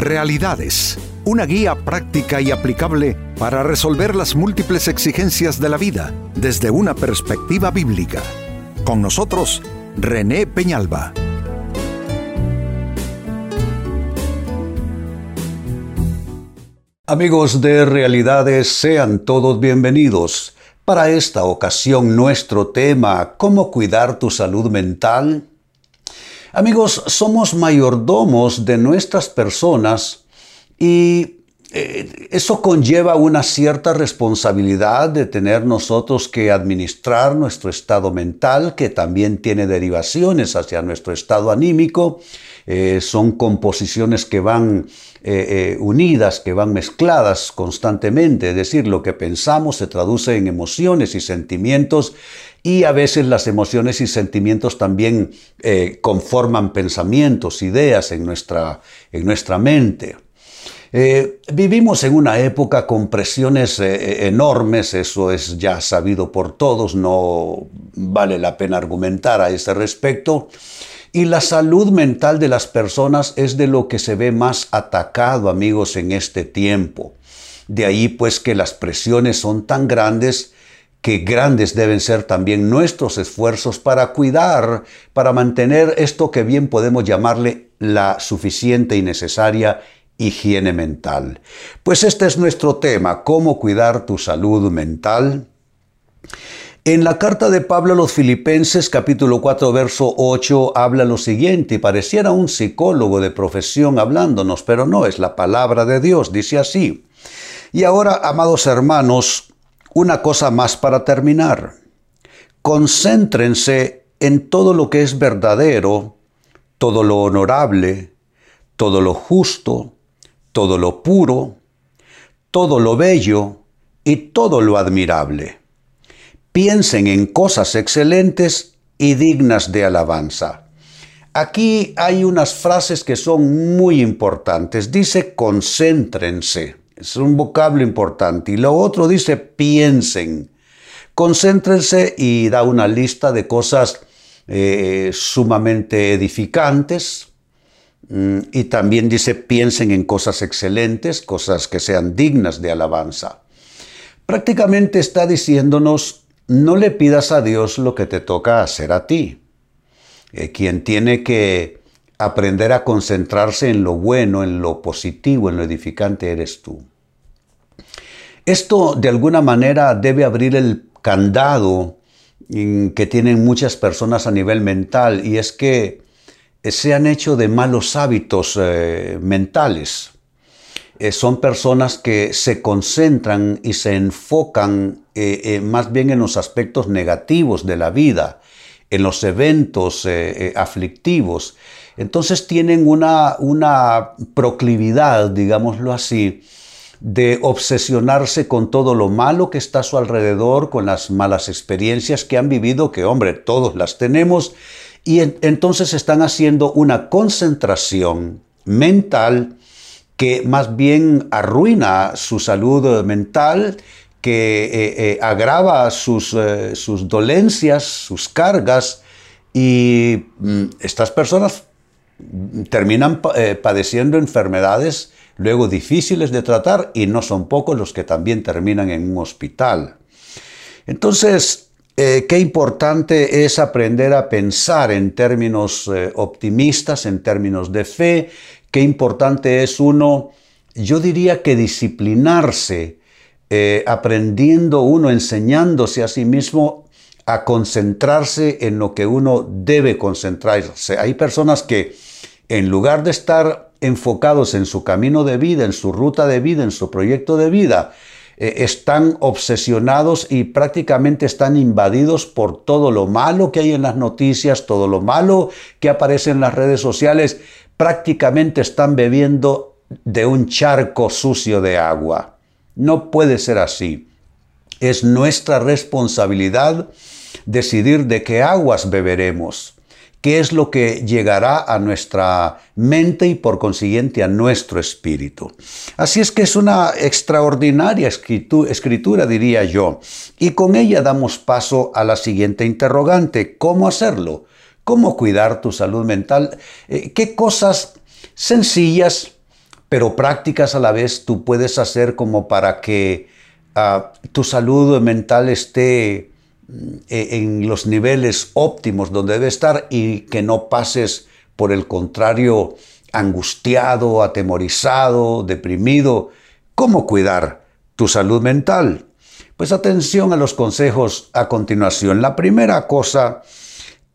Realidades, una guía práctica y aplicable para resolver las múltiples exigencias de la vida desde una perspectiva bíblica. Con nosotros, René Peñalba. Amigos de Realidades, sean todos bienvenidos. Para esta ocasión nuestro tema, ¿cómo cuidar tu salud mental? Amigos, somos mayordomos de nuestras personas y eh, eso conlleva una cierta responsabilidad de tener nosotros que administrar nuestro estado mental, que también tiene derivaciones hacia nuestro estado anímico. Eh, son composiciones que van eh, unidas, que van mezcladas constantemente, es decir, lo que pensamos se traduce en emociones y sentimientos y a veces las emociones y sentimientos también eh, conforman pensamientos, ideas en nuestra, en nuestra mente. Eh, vivimos en una época con presiones eh, enormes, eso es ya sabido por todos, no vale la pena argumentar a ese respecto. Y la salud mental de las personas es de lo que se ve más atacado, amigos, en este tiempo. De ahí pues que las presiones son tan grandes que grandes deben ser también nuestros esfuerzos para cuidar, para mantener esto que bien podemos llamarle la suficiente y necesaria higiene mental. Pues este es nuestro tema, cómo cuidar tu salud mental. En la carta de Pablo a los Filipenses capítulo 4 verso 8 habla lo siguiente y pareciera un psicólogo de profesión hablándonos, pero no, es la palabra de Dios, dice así. Y ahora, amados hermanos, una cosa más para terminar. Concéntrense en todo lo que es verdadero, todo lo honorable, todo lo justo, todo lo puro, todo lo bello y todo lo admirable. Piensen en cosas excelentes y dignas de alabanza. Aquí hay unas frases que son muy importantes. Dice concéntrense. Es un vocablo importante. Y lo otro dice piensen. Concéntrense y da una lista de cosas eh, sumamente edificantes. Mm, y también dice piensen en cosas excelentes, cosas que sean dignas de alabanza. Prácticamente está diciéndonos, no le pidas a Dios lo que te toca hacer a ti. Eh, quien tiene que aprender a concentrarse en lo bueno, en lo positivo, en lo edificante eres tú. Esto de alguna manera debe abrir el candado que tienen muchas personas a nivel mental y es que se han hecho de malos hábitos eh, mentales. Eh, son personas que se concentran y se enfocan eh, más bien en los aspectos negativos de la vida, en los eventos aflictivos entonces tienen una, una proclividad, digámoslo así, de obsesionarse con todo lo malo que está a su alrededor, con las malas experiencias que han vivido, que hombre, todos las tenemos, y entonces están haciendo una concentración mental que más bien arruina su salud mental, que eh, eh, agrava sus, eh, sus dolencias, sus cargas, y mm, estas personas terminan eh, padeciendo enfermedades luego difíciles de tratar y no son pocos los que también terminan en un hospital. Entonces, eh, qué importante es aprender a pensar en términos eh, optimistas, en términos de fe, qué importante es uno, yo diría que disciplinarse, aprendiendo uno, enseñándose a sí mismo a concentrarse en lo que uno debe concentrarse. Hay personas que en lugar de estar enfocados en su camino de vida, en su ruta de vida, en su proyecto de vida, eh, están obsesionados y prácticamente están invadidos por todo lo malo que hay en las noticias, todo lo malo que aparece en las redes sociales, prácticamente están bebiendo de un charco sucio de agua. No puede ser así. Es nuestra responsabilidad decidir de qué aguas beberemos qué es lo que llegará a nuestra mente y por consiguiente a nuestro espíritu. Así es que es una extraordinaria escritura, diría yo, y con ella damos paso a la siguiente interrogante, ¿cómo hacerlo? ¿Cómo cuidar tu salud mental? Eh, ¿Qué cosas sencillas pero prácticas a la vez tú puedes hacer como para que ah, tu salud mental esté en los niveles óptimos donde debe estar y que no pases, por el contrario, angustiado, atemorizado, deprimido. ¿Cómo cuidar tu salud mental? Pues atención a los consejos a continuación. La primera cosa,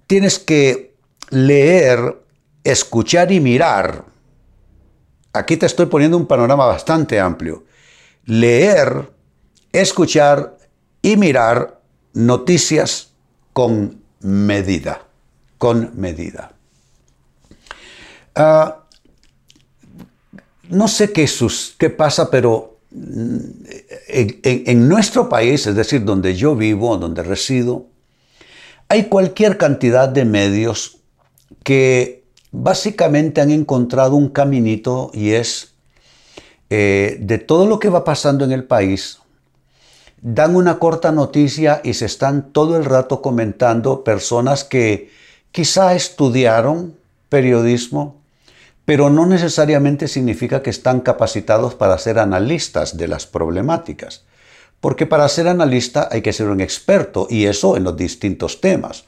tienes que leer, escuchar y mirar. Aquí te estoy poniendo un panorama bastante amplio. Leer, escuchar y mirar noticias con medida. Con medida. Ah, no sé qué, qué pasa, pero en, nuestro país, es decir, donde yo vivo, donde resido, hay cualquier cantidad de medios que básicamente han encontrado un caminito y es eh, de todo lo que va pasando en el país, dan una corta noticia y se están todo el rato comentando personas que quizá estudiaron periodismo, pero no necesariamente significa que están capacitados para ser analistas de las problemáticas, porque para ser analista hay que ser un experto y eso en los distintos temas.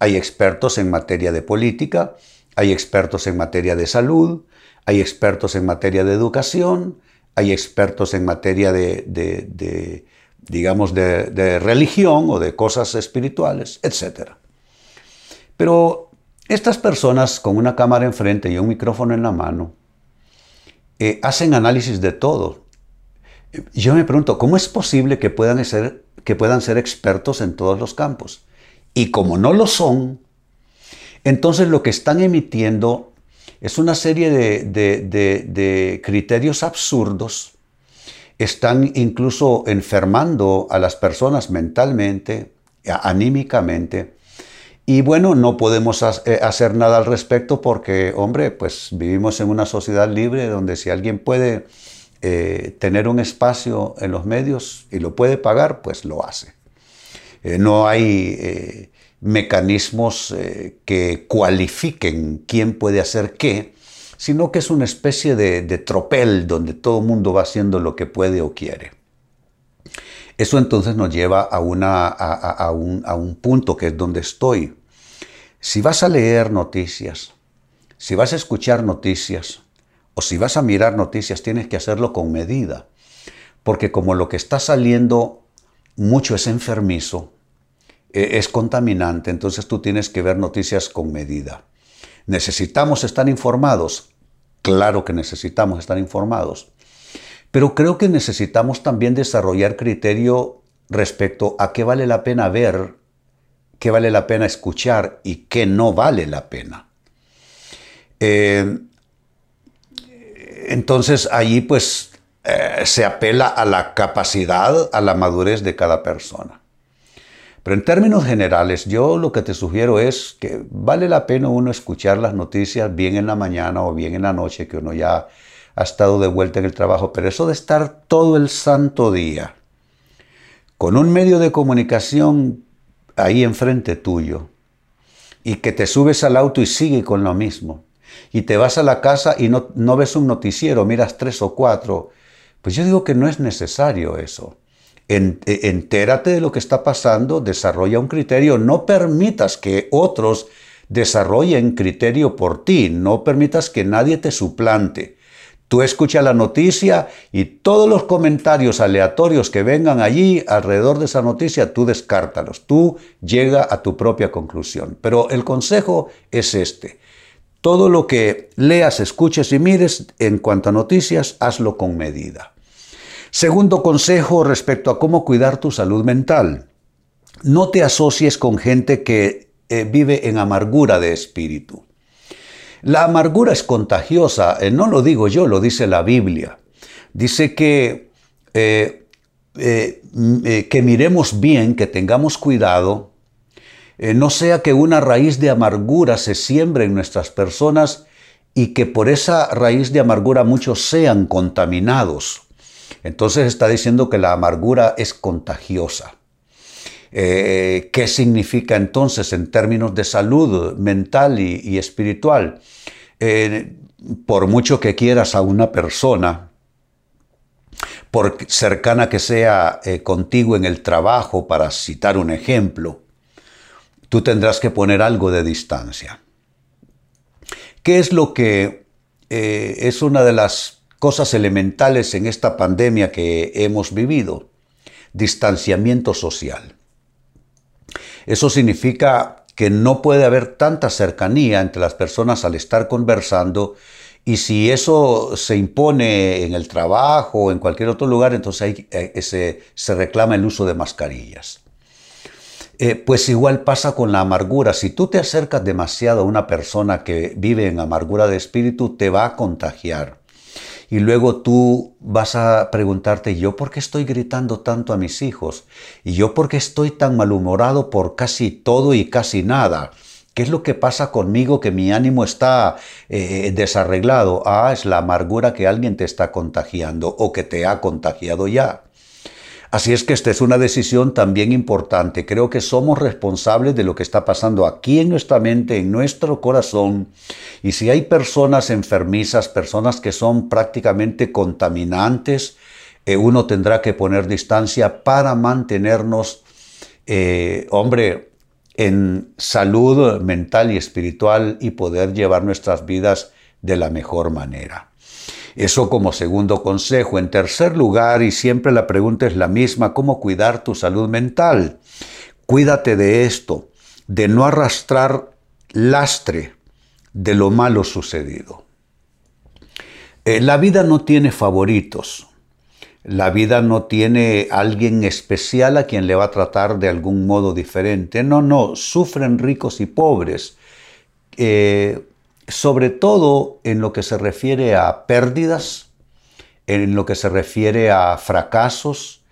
Hay expertos en materia de política, hay expertos en materia de salud, hay expertos en materia de educación, hay expertos en materia de, digamos, de, religión o de cosas espirituales, etc. Pero estas personas con una cámara enfrente y un micrófono en la mano eh, hacen análisis de todo. Yo me pregunto, ¿cómo es posible que puedan, ser, que puedan ser expertos en todos los campos? Y como no lo son, entonces lo que están emitiendo es una serie de criterios absurdos. Están incluso enfermando a las personas mentalmente, anímicamente y bueno, no podemos eh, hacer nada al respecto porque, hombre, pues vivimos en una sociedad libre donde si alguien puede eh, tener un espacio en los medios y lo puede pagar, pues lo hace. Eh, no hay mecanismos que cualifiquen quién puede hacer qué, sino que es una especie de, tropel donde todo el mundo va haciendo lo que puede o quiere. Eso entonces nos lleva a, una, a, un, a, un, punto que es donde estoy. Si vas a leer noticias, si vas a escuchar noticias o si vas a mirar noticias, tienes que hacerlo con medida. Porque como lo que está saliendo mucho es enfermizo, e, es contaminante, entonces tú tienes que ver noticias con medida. ¿Necesitamos estar informados? Claro que necesitamos estar informados. Pero creo que necesitamos también desarrollar criterio respecto a qué vale la pena ver, qué vale la pena escuchar y qué no vale la pena. Eh, entonces allí pues eh, se apela a la capacidad, a la madurez de cada persona. Pero en términos generales, yo lo que te sugiero es que vale la pena uno escuchar las noticias bien en la mañana o bien en la noche, que uno ya ha estado de vuelta en el trabajo, pero eso de estar todo el santo día con un medio de comunicación ahí enfrente tuyo y que te subes al auto y sigue con lo mismo y te vas a la casa y no, no ves un noticiero, miras tres o cuatro, pues yo digo que no es necesario eso. E, entérate de lo que está pasando, desarrolla un criterio, no permitas que otros desarrollen criterio por ti, no permitas que nadie te suplante. Tú escucha la noticia y todos los comentarios aleatorios que vengan allí alrededor de esa noticia, tú descártalos. Tú llega a tu propia conclusión. Pero el consejo es este. Todo lo que leas, escuches y mires en cuanto a noticias, hazlo con medida. Segundo consejo respecto a cómo cuidar tu salud mental. No te asocies con gente que eh, vive en amargura de espíritu. La amargura es contagiosa, eh, no lo digo yo, lo dice la Biblia. Dice que, eh, eh, que miremos bien, que tengamos cuidado, no sea que una raíz de amargura se siembre en nuestras personas y que por esa raíz de amargura muchos sean contaminados. Entonces está diciendo que la amargura es contagiosa. Eh, ¿Qué significa entonces en términos de salud mental y, espiritual? Eh, por mucho que quieras a una persona, por cercana que sea eh, contigo en el trabajo, para citar un ejemplo, tú tendrás que poner algo de distancia. ¿Qué es lo que es una de las cosas elementales en esta pandemia que hemos vivido? Distanciamiento social. Eso significa que no puede haber tanta cercanía entre las personas al estar conversando y si eso se impone en el trabajo o en cualquier otro lugar, entonces eh, se, reclama el uso de mascarillas. Eh, pues igual pasa con la amargura. Si tú te acercas demasiado a una persona que vive en amargura de espíritu, te va a contagiar. Y luego tú vas a preguntarte, ¿yo por qué estoy gritando tanto a mis hijos? ¿Y yo por qué estoy tan malhumorado por casi todo y casi nada? ¿Qué es lo que pasa conmigo que mi ánimo está eh, desarreglado? Ah, es la amargura que alguien te está contagiando o que te ha contagiado ya. Así es que esta es una decisión también importante. Creo que somos responsables de lo que está pasando aquí en nuestra mente, en nuestro corazón. Y si hay personas enfermizas, personas que son prácticamente contaminantes, eh, uno tendrá que poner distancia para mantenernos, eh, hombre, en salud mental y espiritual y poder llevar nuestras vidas de la mejor manera. Eso como segundo consejo. En tercer lugar, y siempre la pregunta es la misma, ¿cómo cuidar tu salud mental? Cuídate de esto, de no arrastrar lastre de lo malo sucedido. Eh, la vida no tiene favoritos. La vida no tiene alguien especial a quien le va a tratar de algún modo diferente. No, no, sufren ricos y pobres. Eh, sobre todo en lo que se refiere a pérdidas, en lo que se refiere a fracasos,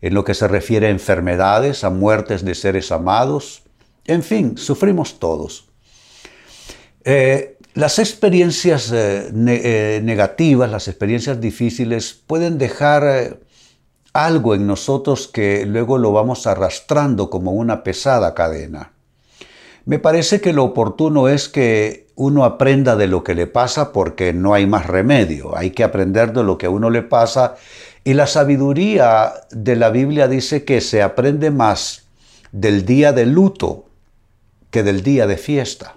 en lo que se refiere a enfermedades, a muertes de seres amados. En fin, sufrimos todos. Eh, las experiencias eh, eh, negativas, las experiencias difíciles pueden dejar algo en nosotros que luego lo vamos arrastrando como una pesada cadena. Me parece que lo oportuno es que uno aprenda de lo que le pasa porque no hay más remedio. Hay que aprender de lo que a uno le pasa. Y la sabiduría de la Biblia dice que se aprende más del día de luto que del día de fiesta.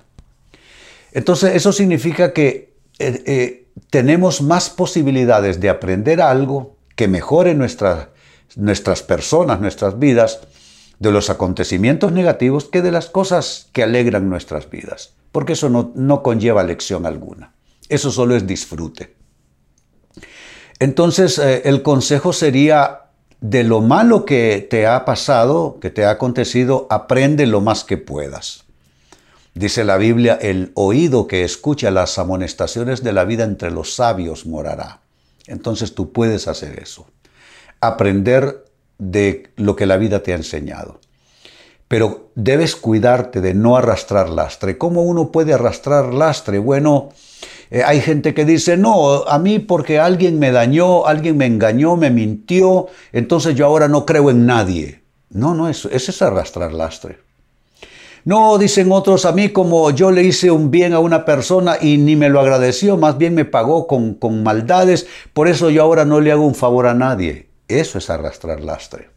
Entonces eso significa que eh, eh, tenemos más posibilidades de aprender algo que mejore nuestras personas, nuestras vidas, de los acontecimientos negativos que de las cosas que alegran nuestras vidas, porque eso no, no conlleva lección alguna, eso solo es disfrute. Entonces eh, el consejo sería, de lo malo que te ha pasado, que te ha acontecido, aprende lo más que puedas. Dice la Biblia, el oído que escucha las amonestaciones de la vida entre los sabios morará. Entonces tú puedes hacer eso. Aprender de lo que la vida te ha enseñado. Pero debes cuidarte de no arrastrar lastre. ¿Cómo uno puede arrastrar lastre? Bueno, eh, hay gente que dice, no, a mí porque alguien me dañó, alguien me engañó, me mintió, entonces yo ahora no creo en nadie. No, no, eso, eso es arrastrar lastre. No, dicen otros, a mí como yo le hice un bien a una persona y ni me lo agradeció, más bien me pagó con, con maldades, por eso yo ahora no le hago un favor a nadie. Eso es arrastrar lastre.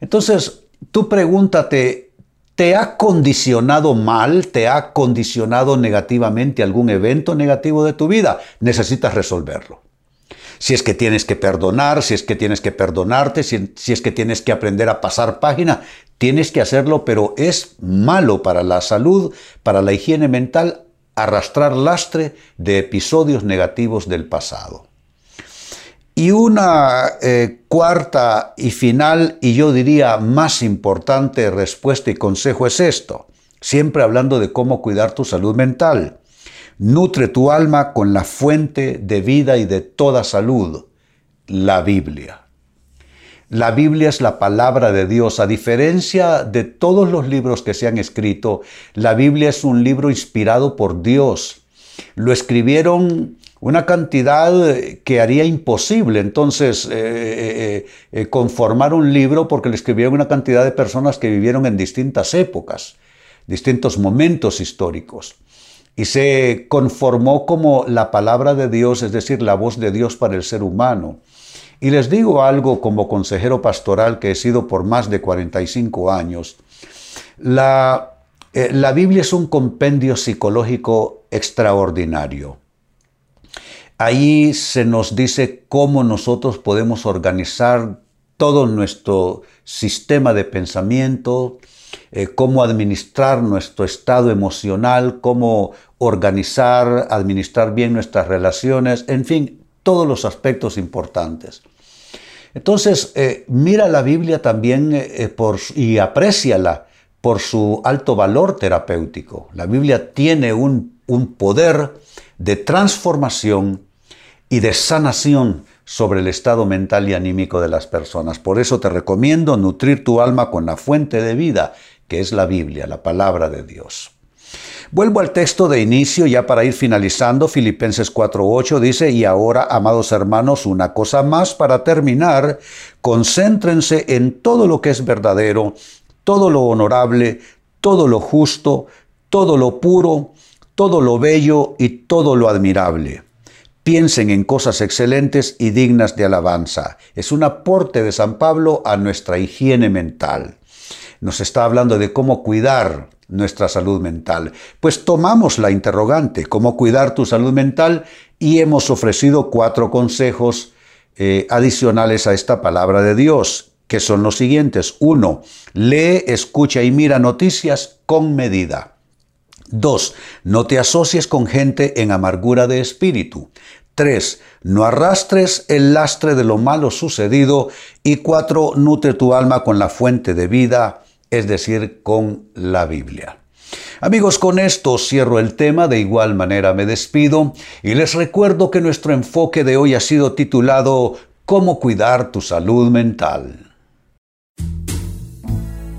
Entonces, tú pregúntate, ¿te ha condicionado mal, te ha condicionado negativamente algún evento negativo de tu vida? Necesitas resolverlo. Si es que tienes que perdonar, si es que tienes que perdonarte, si, es que tienes que aprender a pasar página, tienes que hacerlo, pero es malo para la salud, para la higiene mental, arrastrar lastre de episodios negativos del pasado. Y una eh, cuarta y final, y yo diría más importante respuesta y consejo es esto, siempre hablando de cómo cuidar tu salud mental. Nutre tu alma con la fuente de vida y de toda salud, la Biblia. La Biblia es la palabra de Dios. A diferencia de todos los libros que se han escrito, la Biblia es un libro inspirado por Dios. Lo escribieron una cantidad que haría imposible entonces eh, eh, eh, conformar un libro porque le escribieron una cantidad de personas que vivieron en distintas épocas, distintos momentos históricos. y se conformó como la palabra de Dios, es decir, la voz de Dios para el ser humano. Y les digo algo como consejero pastoral que he sido por más de 45 años. La, eh, la Biblia es un compendio psicológico extraordinario. Ahí se nos dice cómo nosotros podemos organizar todo nuestro sistema de pensamiento, eh, cómo administrar nuestro estado emocional, cómo organizar, administrar bien nuestras relaciones, en fin, todos los aspectos importantes. Entonces, eh, mira la Biblia también eh, y apréciala por su alto valor terapéutico. La Biblia tiene un, un poder de transformación y de sanación sobre el estado mental y anímico de las personas. Por eso te recomiendo nutrir tu alma con la fuente de vida, que es la Biblia, la palabra de Dios. Vuelvo al texto de inicio ya para ir finalizando. Filipenses 4.8 dice, y ahora, amados hermanos, una cosa más para terminar, concéntrense en todo lo que es verdadero, todo lo honorable, todo lo justo, todo lo puro, todo lo bello y todo lo admirable piensen en cosas excelentes y dignas de alabanza. Es un aporte de San Pablo a nuestra higiene mental. Nos está hablando de cómo cuidar nuestra salud mental. Pues tomamos la interrogante, cómo cuidar tu salud mental, y hemos ofrecido cuatro consejos eh, adicionales a esta palabra de Dios, que son los siguientes. Uno, lee, escucha y mira noticias con medida. 2. No te asocies con gente en amargura de espíritu. 3. No arrastres el lastre de lo malo sucedido. Y 4. Nutre tu alma con la fuente de vida, es decir, con la Biblia. Amigos, con esto cierro el tema, de igual manera me despido y les recuerdo que nuestro enfoque de hoy ha sido titulado ¿Cómo cuidar tu salud mental?